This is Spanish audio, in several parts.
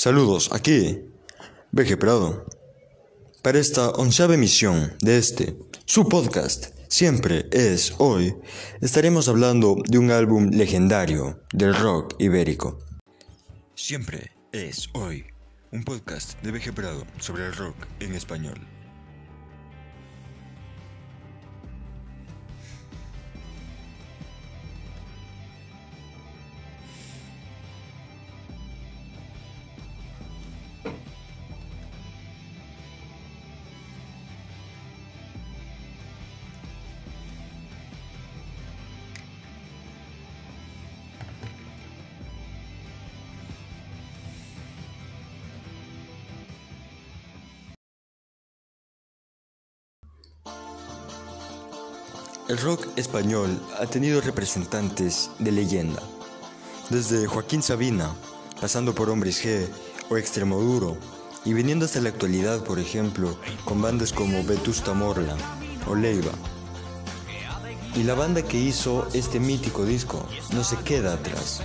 Saludos, aquí, Veje Prado. Para esta onceava emisión de este, su podcast, Siempre es hoy, estaremos hablando de un álbum legendario del rock ibérico. Siempre es hoy, un podcast de Veje Prado sobre el rock en español. El rock español ha tenido representantes de leyenda, desde Joaquín Sabina, pasando por Hombres G o Extremoduro, y viniendo hasta la actualidad, por ejemplo, con bandas como Vetusta Morla o Leiva. Y la banda que hizo este mítico disco no se queda atrás,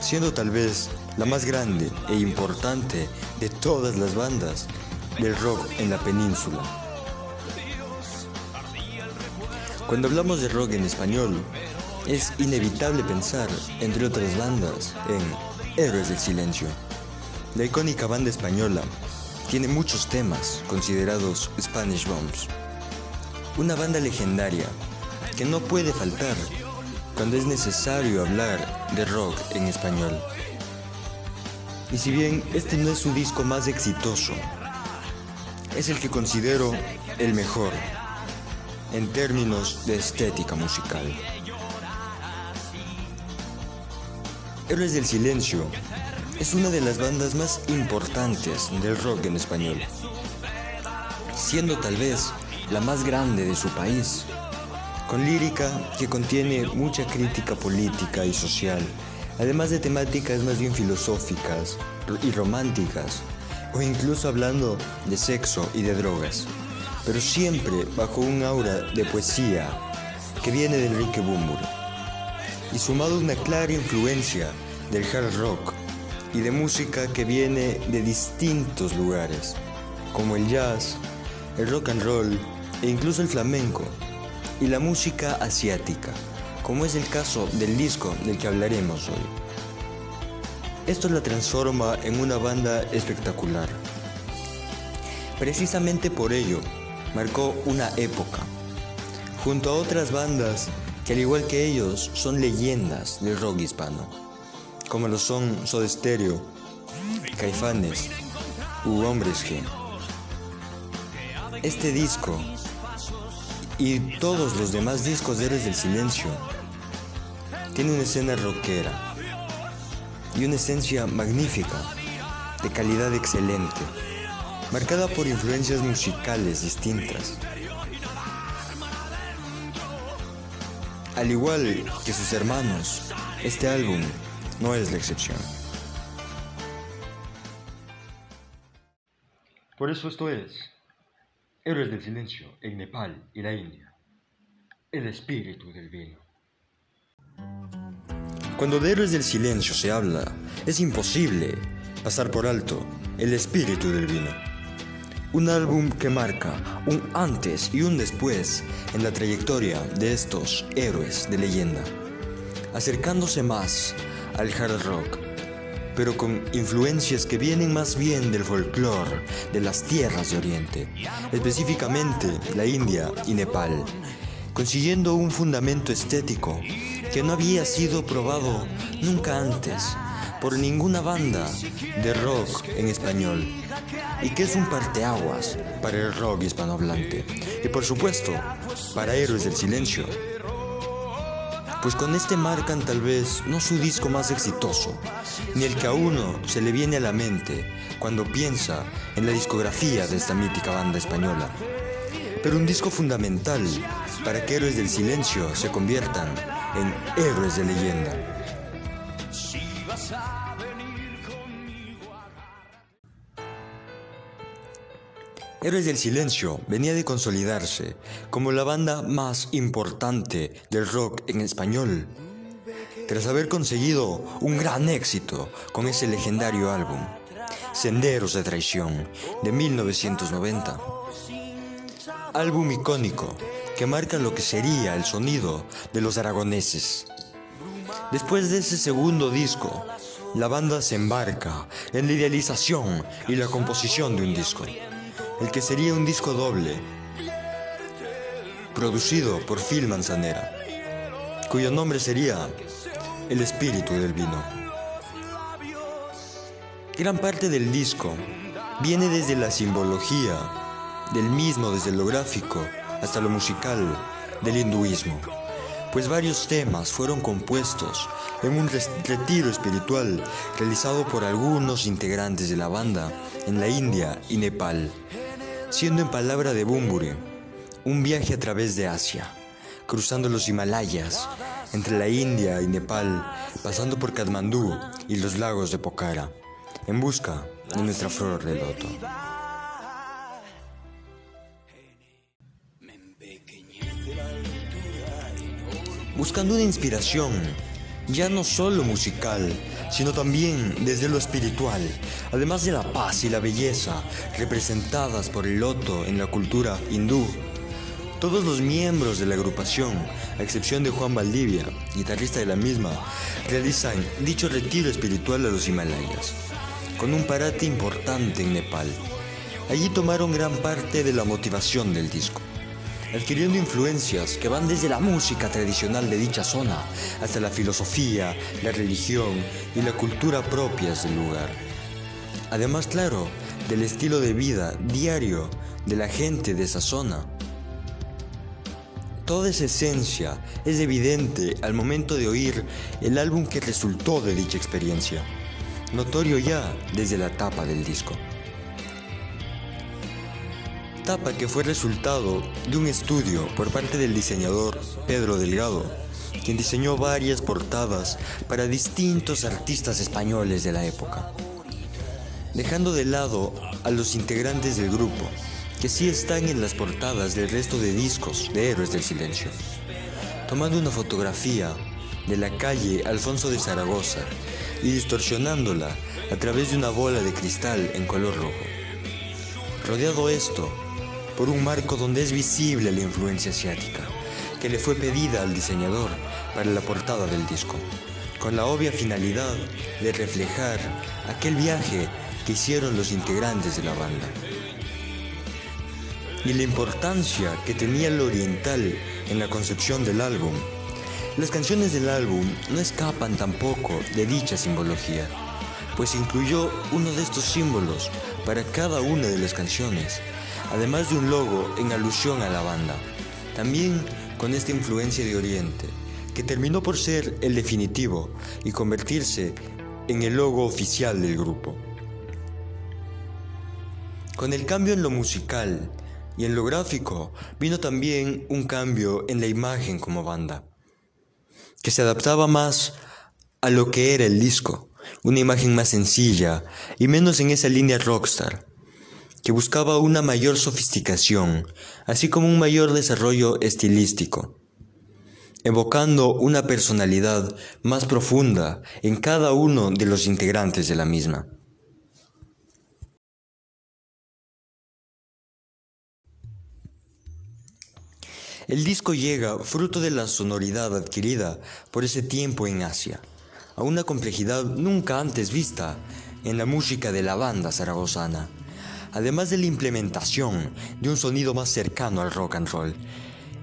siendo tal vez la más grande e importante de todas las bandas del rock en la península. Cuando hablamos de rock en español, es inevitable pensar, entre otras bandas, en Héroes del Silencio. La icónica banda española tiene muchos temas considerados Spanish Bombs. Una banda legendaria que no puede faltar cuando es necesario hablar de rock en español. Y si bien este no es su disco más exitoso, es el que considero el mejor en términos de estética musical. Héroes del Silencio es una de las bandas más importantes del rock en español, siendo tal vez la más grande de su país, con lírica que contiene mucha crítica política y social, además de temáticas más bien filosóficas y románticas, o incluso hablando de sexo y de drogas pero siempre bajo un aura de poesía que viene de Enrique Bumbur, y sumado a una clara influencia del hard rock y de música que viene de distintos lugares, como el jazz, el rock and roll e incluso el flamenco, y la música asiática, como es el caso del disco del que hablaremos hoy. Esto la transforma en una banda espectacular. Precisamente por ello, marcó una época, junto a otras bandas que al igual que ellos son leyendas del rock hispano, como lo son Soda Stereo, Caifanes u Hombres G. Este disco y todos los demás discos de Eres del Silencio tienen una escena rockera y una esencia magnífica, de calidad excelente marcada por influencias musicales distintas. Al igual que sus hermanos, este álbum no es la excepción. Por eso esto es Héroes del Silencio en Nepal y la India. El espíritu del vino. Cuando de Héroes del Silencio se habla, es imposible pasar por alto el espíritu del vino. Un álbum que marca un antes y un después en la trayectoria de estos héroes de leyenda, acercándose más al hard rock, pero con influencias que vienen más bien del folclore de las tierras de Oriente, específicamente la India y Nepal, consiguiendo un fundamento estético que no había sido probado nunca antes por ninguna banda de rock en español y que es un parteaguas para el rock hispanohablante y por supuesto para Héroes del Silencio. Pues con este marcan tal vez no su disco más exitoso, ni el que a uno se le viene a la mente cuando piensa en la discografía de esta mítica banda española, pero un disco fundamental para que Héroes del Silencio se conviertan en héroes de leyenda. Héroes del Silencio venía de consolidarse como la banda más importante del rock en español, tras haber conseguido un gran éxito con ese legendario álbum, Senderos de Traición, de 1990. Álbum icónico que marca lo que sería el sonido de los aragoneses. Después de ese segundo disco, la banda se embarca en la idealización y la composición de un disco, el que sería un disco doble, producido por Phil Manzanera, cuyo nombre sería El espíritu del vino. Gran parte del disco viene desde la simbología, del mismo desde lo gráfico hasta lo musical del hinduismo, pues varios temas fueron compuestos en un retiro espiritual realizado por algunos integrantes de la banda en la India y Nepal, siendo en palabra de Bumburi un viaje a través de Asia, cruzando los Himalayas, entre la India y Nepal, pasando por Katmandú y los lagos de Pokhara, en busca de nuestra flor de loto. Buscando una inspiración, ya no solo musical, sino también desde lo espiritual, además de la paz y la belleza representadas por el loto en la cultura hindú. Todos los miembros de la agrupación, a excepción de Juan Valdivia, guitarrista de la misma, realizan dicho retiro espiritual a los Himalayas, con un parate importante en Nepal. Allí tomaron gran parte de la motivación del disco adquiriendo influencias que van desde la música tradicional de dicha zona hasta la filosofía, la religión y la cultura propias del lugar. Además, claro, del estilo de vida diario de la gente de esa zona. Toda esa esencia es evidente al momento de oír el álbum que resultó de dicha experiencia, notorio ya desde la tapa del disco etapa que fue resultado de un estudio por parte del diseñador Pedro Delgado, quien diseñó varias portadas para distintos artistas españoles de la época, dejando de lado a los integrantes del grupo, que sí están en las portadas del resto de discos de Héroes del Silencio, tomando una fotografía de la calle Alfonso de Zaragoza y distorsionándola a través de una bola de cristal en color rojo. Rodeado esto por un marco donde es visible la influencia asiática, que le fue pedida al diseñador para la portada del disco, con la obvia finalidad de reflejar aquel viaje que hicieron los integrantes de la banda. Y la importancia que tenía lo oriental en la concepción del álbum. Las canciones del álbum no escapan tampoco de dicha simbología, pues incluyó uno de estos símbolos para cada una de las canciones, además de un logo en alusión a la banda, también con esta influencia de Oriente, que terminó por ser el definitivo y convertirse en el logo oficial del grupo. Con el cambio en lo musical y en lo gráfico vino también un cambio en la imagen como banda, que se adaptaba más a lo que era el disco, una imagen más sencilla y menos en esa línea rockstar que buscaba una mayor sofisticación, así como un mayor desarrollo estilístico, evocando una personalidad más profunda en cada uno de los integrantes de la misma. El disco llega fruto de la sonoridad adquirida por ese tiempo en Asia, a una complejidad nunca antes vista en la música de la banda zaragozana además de la implementación de un sonido más cercano al rock and roll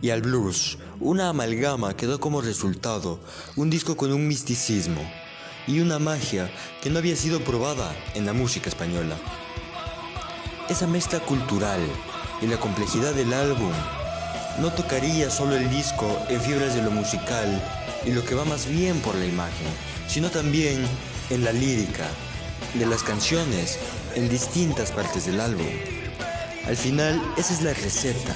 y al blues, una amalgama que da como resultado un disco con un misticismo y una magia que no había sido probada en la música española. Esa mezcla cultural y la complejidad del álbum no tocaría solo el disco en fibras de lo musical y lo que va más bien por la imagen, sino también en la lírica de las canciones en distintas partes del álbum. Al final, esa es la receta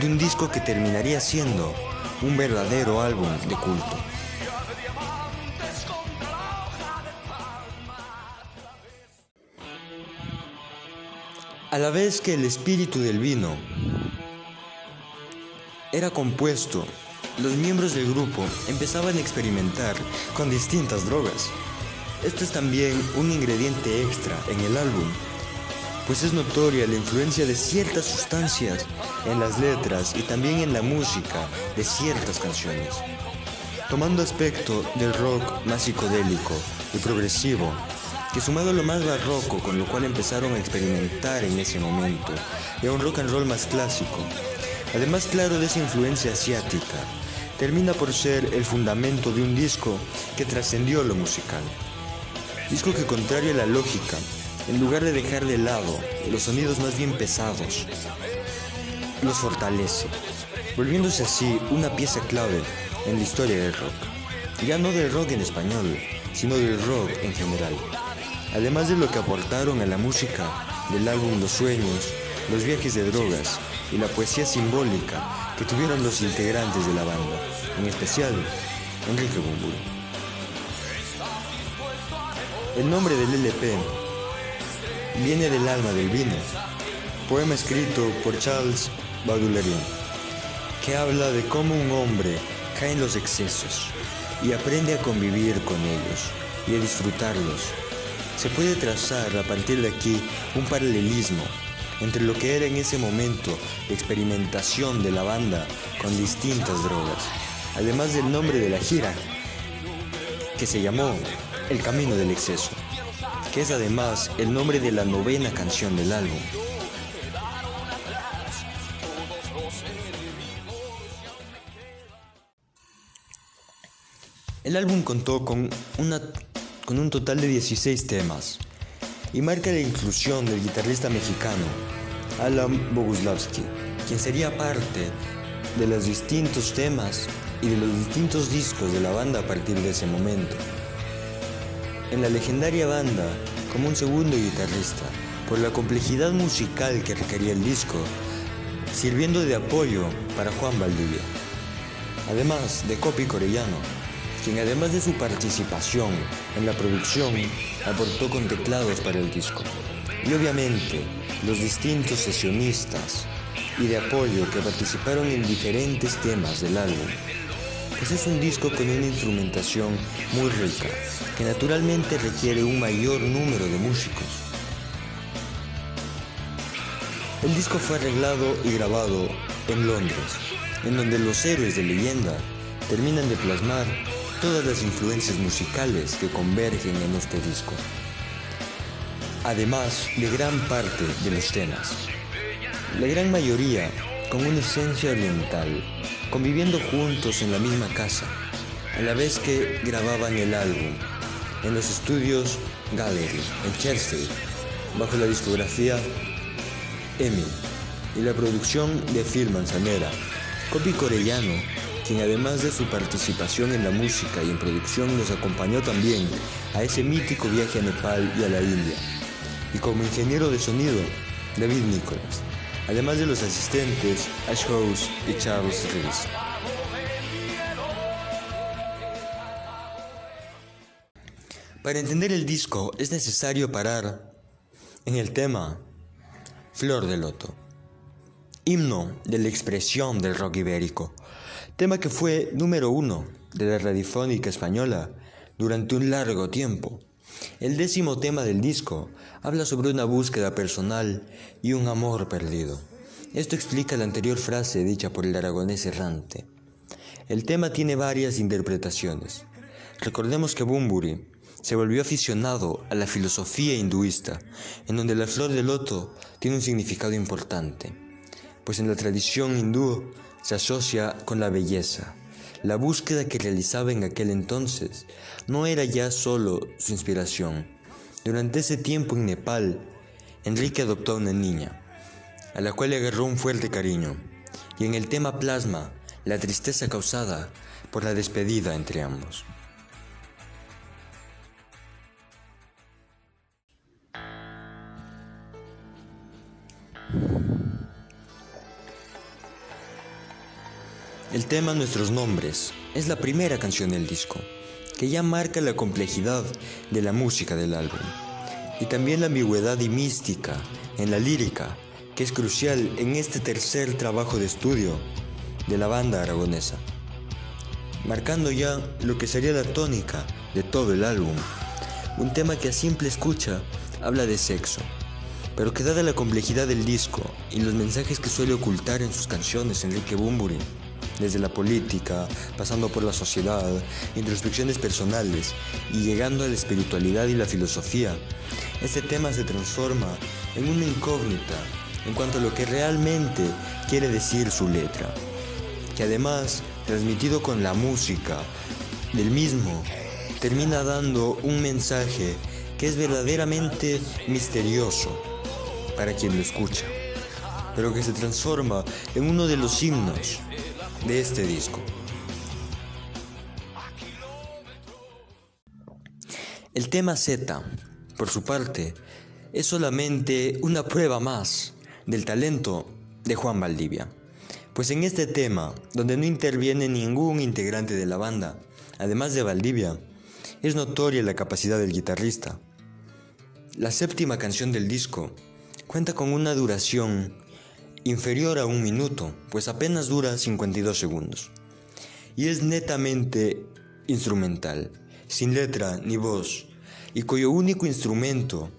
de un disco que terminaría siendo un verdadero álbum de culto. A la vez que el espíritu del vino era compuesto, los miembros del grupo empezaban a experimentar con distintas drogas Esto es también un ingrediente extra en el álbum, pues es notoria la influencia de ciertas sustancias en las letras y también en la música de ciertas canciones, tomando aspecto del rock más psicodélico y progresivo, que sumado a lo más barroco con lo cual empezaron a experimentar en ese momento, y a un rock and roll más clásico, además claro de esa influencia asiática, termina por ser el fundamento de un disco que trascendió lo musical. Disco que contrario a la lógica, en lugar de dejar de lado los sonidos más bien pesados, los fortalece, volviéndose así una pieza clave en la historia del rock. Ya no del rock en español, sino del rock en general. Además de lo que aportaron a la música del álbum Los Sueños, los viajes de drogas y la poesía simbólica que tuvieron los integrantes de la banda, en especial Enrique Bumburi. El nombre del LP viene del alma del vino, poema escrito por Charles Baudelaire, que habla de cómo un hombre cae en los excesos y aprende a convivir con ellos y a disfrutarlos. Se puede trazar a partir de aquí un paralelismo entre lo que era en ese momento la experimentación de la banda con distintas drogas, además del nombre de la gira, que se llamó El Camino del Exceso, que es además el nombre de la novena canción del álbum. El álbum contó con, una, con un total de 16 temas y marca la inclusión del guitarrista mexicano Alan Boguslavski, quien sería parte de los distintos temas y de los distintos discos de la banda a partir de ese momento. En la legendaria banda, como un segundo guitarrista, por la complejidad musical que requería el disco, sirviendo de apoyo para Juan Valdivia. Además de Copi Corellano, quien además de su participación en la producción aportó con teclados para el disco. Y obviamente los distintos sesionistas y de apoyo que participaron en diferentes temas del álbum. Pues es un disco con una instrumentación muy rica, que naturalmente requiere un mayor número de músicos. El disco fue arreglado y grabado en Londres, en donde los héroes de leyenda terminan de plasmar todas las influencias musicales que convergen en este disco, además de gran parte de los temas. La gran mayoría con una esencia oriental, conviviendo juntos en la misma casa, a la vez que grababan el álbum en los estudios Gallery en Chelsea, bajo la discografía EMI y la producción de Phil Manzanera. Copi Corellano quien además de su participación en la música y en producción nos acompañó también a ese mítico viaje a Nepal y a la India. Y como ingeniero de sonido, David Nicholas, además de los asistentes Ash House y Charles Rees. Para entender el disco es necesario parar en el tema Flor de Loto, himno de la expresión del rock ibérico tema que fue número uno de la radiofónica española durante un largo tiempo. El décimo tema del disco habla sobre una búsqueda personal y un amor perdido. Esto explica la anterior frase dicha por el aragonés errante. El tema tiene varias interpretaciones. Recordemos que Bumburi se volvió aficionado a la filosofía hinduista, en donde la flor de loto tiene un significado importante, pues en la tradición hindú se asocia con la belleza. La búsqueda que realizaba en aquel entonces no era ya solo su inspiración. Durante ese tiempo en Nepal, Enrique adoptó a una niña, a la cual le agarró un fuerte cariño, y en el tema plasma la tristeza causada por la despedida entre ambos. El tema Nuestros Nombres es la primera canción del disco, que ya marca la complejidad de la música del álbum, y también la ambigüedad y mística en la lírica, que es crucial en este tercer trabajo de estudio de la banda aragonesa, marcando ya lo que sería la tónica de todo el álbum, un tema que a simple escucha habla de sexo, pero que dada la complejidad del disco y los mensajes que suele ocultar en sus canciones Enrique Bumburi, desde la política, pasando por la sociedad, introspecciones personales y llegando a la espiritualidad y la filosofía, este tema se transforma en una incógnita en cuanto a lo que realmente quiere decir su letra, que además, transmitido con la música del mismo, termina dando un mensaje que es verdaderamente misterioso para quien lo escucha, pero que se transforma en uno de los himnos de este disco. El tema Z, por su parte, es solamente una prueba más del talento de Juan Valdivia. Pues en este tema, donde no interviene ningún integrante de la banda, además de Valdivia, es notoria la capacidad del guitarrista. La séptima canción del disco cuenta con una duración inferior a un minuto, pues apenas dura 52 segundos. Y es netamente instrumental, sin letra ni voz, y cuyo único instrumento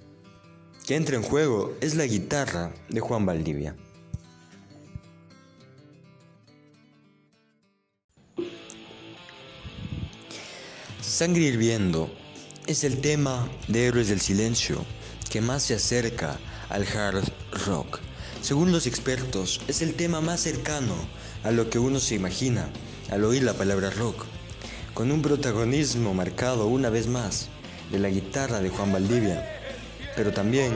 que entra en juego es la guitarra de Juan Valdivia. Sangre hirviendo es el tema de Héroes del Silencio que más se acerca al hard rock. Según los expertos, es el tema más cercano a lo que uno se imagina al oír la palabra rock, con un protagonismo marcado una vez más de la guitarra de Juan Valdivia, pero también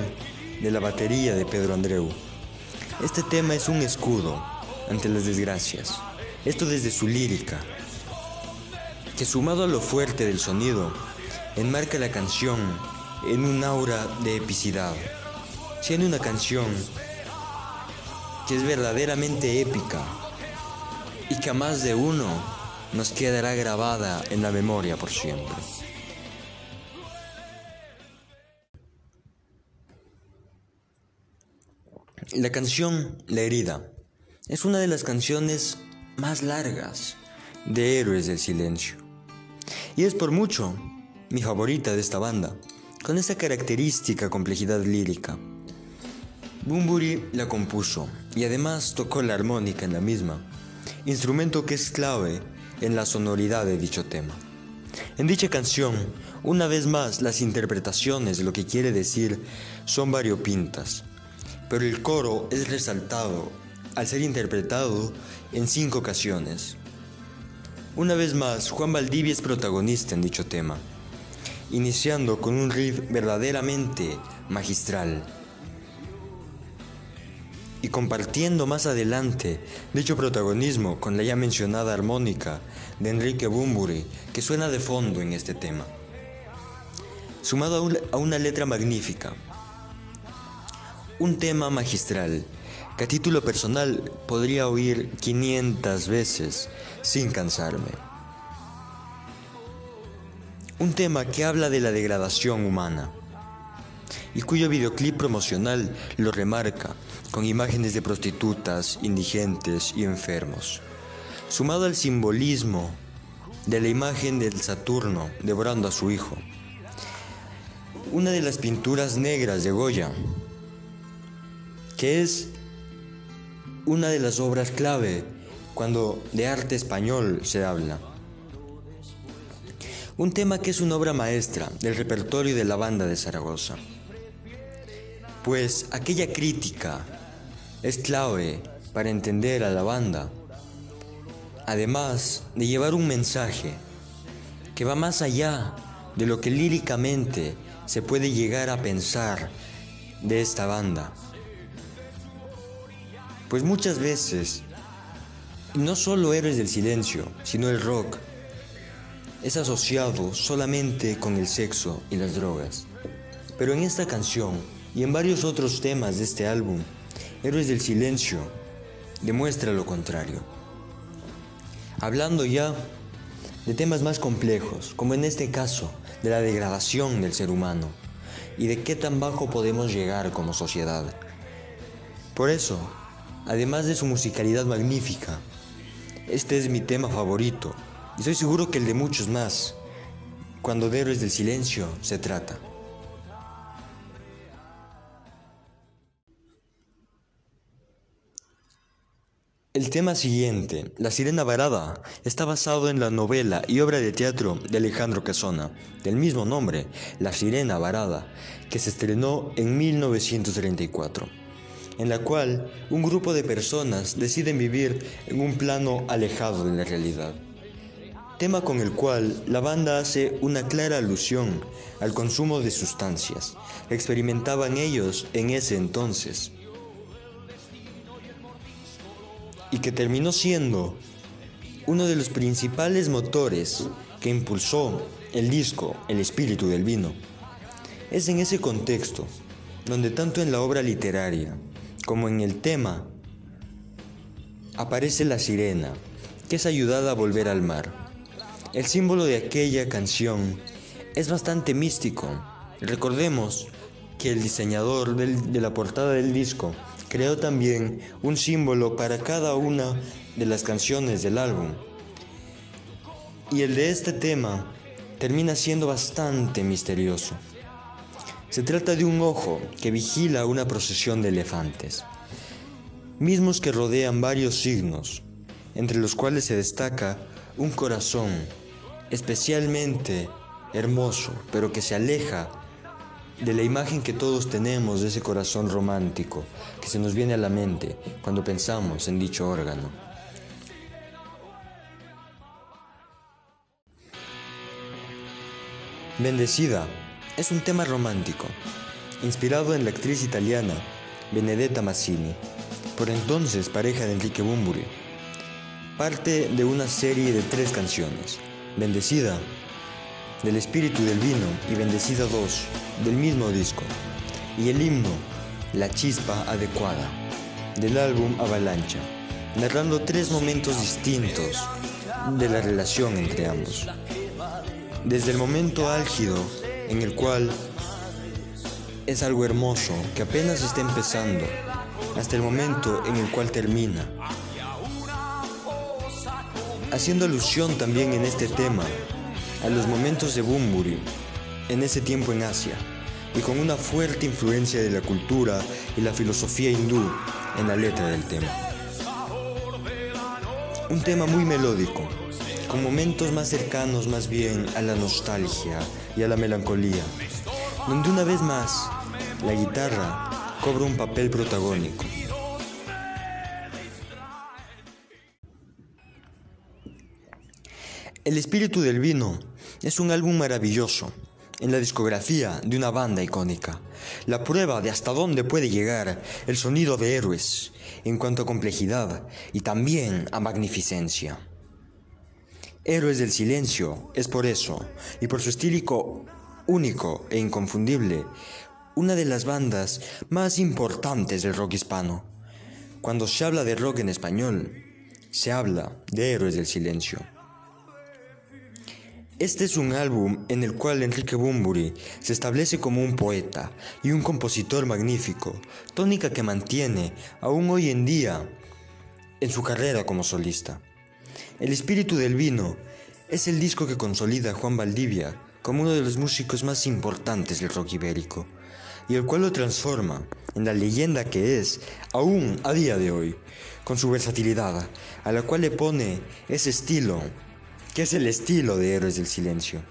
de la batería de Pedro Andreu. Este tema es un escudo ante las desgracias, esto desde su lírica, que sumado a lo fuerte del sonido, enmarca la canción en un aura de epicidad, siendo una canción que es verdaderamente épica y que a más de uno nos quedará grabada en la memoria por siempre. La canción La herida es una de las canciones más largas de Héroes del Silencio. Y es por mucho mi favorita de esta banda, con esa característica complejidad lírica. Bumburi la compuso y además tocó la armónica en la misma, instrumento que es clave en la sonoridad de dicho tema. En dicha canción, una vez más las interpretaciones de lo que quiere decir son variopintas, pero el coro es resaltado al ser interpretado en cinco ocasiones. Una vez más, Juan Valdivia es protagonista en dicho tema, iniciando con un riff verdaderamente magistral y compartiendo más adelante dicho protagonismo con la ya mencionada armónica de Enrique Bumburi que suena de fondo en este tema. Sumado a una letra magnífica, un tema magistral que a título personal podría oír 500 veces sin cansarme. Un tema que habla de la degradación humana y cuyo videoclip promocional lo remarca con imágenes de prostitutas, indigentes y enfermos, sumado al simbolismo de la imagen del Saturno devorando a su hijo. Una de las pinturas negras de Goya que es una de las obras clave cuando de arte español se habla. Un tema que es una obra maestra del repertorio de la banda de Zaragoza. Pues aquella crítica es clave para entender a la banda, además de llevar un mensaje que va más allá de lo que líricamente se puede llegar a pensar de esta banda. Pues muchas veces, no solo Héroes del Silencio, sino el rock, es asociado solamente con el sexo y las drogas. Pero en esta canción y en varios otros temas de este álbum, Héroes del Silencio demuestra lo contrario. Hablando ya de temas más complejos, como en este caso de la degradación del ser humano y de qué tan bajo podemos llegar como sociedad. Por eso, además de su musicalidad magnífica. Este es mi tema favorito y estoy seguro que el de muchos más, cuando de héroes del silencio se trata. El tema siguiente, La Sirena Varada, está basado en la novela y obra de teatro de Alejandro Casona, del mismo nombre, La Sirena Varada, que se estrenó en 1934, en la cual un grupo de personas deciden vivir en un plano alejado de la realidad. Tema con el cual la banda hace una clara alusión al consumo de sustancias que experimentaban ellos en ese entonces y que terminó siendo uno de los principales motores que impulsó el disco El espíritu del vino. Es en ese contexto donde tanto en la obra literaria como en el tema aparece la sirena, que es ayudada a volver al mar. El símbolo de aquella canción es bastante místico. Recordemos que el diseñador de la portada del disco creó también un símbolo para cada una de las canciones del álbum. Y el de este tema termina siendo bastante misterioso. Se trata de un ojo que vigila una procesión de elefantes, mismos que rodean varios signos, entre los cuales se destaca un corazón especialmente hermoso, pero que se aleja de la imagen que todos tenemos de ese corazón romántico que se nos viene a la mente cuando pensamos en dicho órgano. Bendecida es un tema romántico, inspirado en la actriz italiana Benedetta Massini, por entonces pareja de Enrique Bumburi. Parte de una serie de tres canciones, Bendecida, del espíritu del vino y Bendecida 2 del mismo disco, y el himno La chispa adecuada del álbum Avalancha, narrando tres momentos distintos de la relación entre ambos. Desde el momento álgido en el cual es algo hermoso que apenas está empezando, hasta el momento en el cual termina. Haciendo alusión también en este tema a los momentos de Bumburi en ese tiempo en Asia y con una fuerte influencia de la cultura y la filosofía hindú en la letra del tema. Un tema muy melódico, con momentos más cercanos más bien a la nostalgia y a la melancolía, donde una vez más la guitarra cobra un papel protagónico. El espíritu del vino es un álbum maravilloso en la discografía de una banda icónica, la prueba de hasta dónde puede llegar el sonido de héroes en cuanto a complejidad y también a magnificencia. Héroes del Silencio es por eso, y por su estílico único e inconfundible, una de las bandas más importantes del rock hispano. Cuando se habla de rock en español, se habla de Héroes del Silencio. Este es un álbum en el cual Enrique Bumburi se establece como un poeta y un compositor magnífico, tónica que mantiene aún hoy en día en su carrera como solista. El espíritu del vino es el disco que consolida a Juan Valdivia como uno de los músicos más importantes del rock ibérico y el cual lo transforma en la leyenda que es aún a día de hoy, con su versatilidad, a la cual le pone ese estilo que es el estilo de Héroes del Silencio,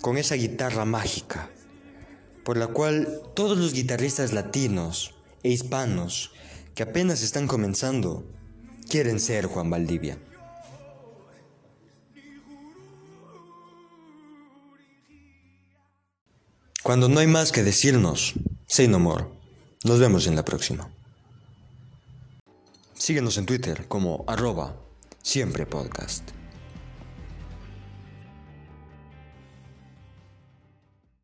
con esa guitarra mágica, por la cual todos los guitarristas latinos e hispanos que apenas están comenzando quieren ser Juan Valdivia. Cuando no hay más que decirnos, say no more. Nos vemos en la próxima. Síguenos en Twitter como arroba siempre podcast.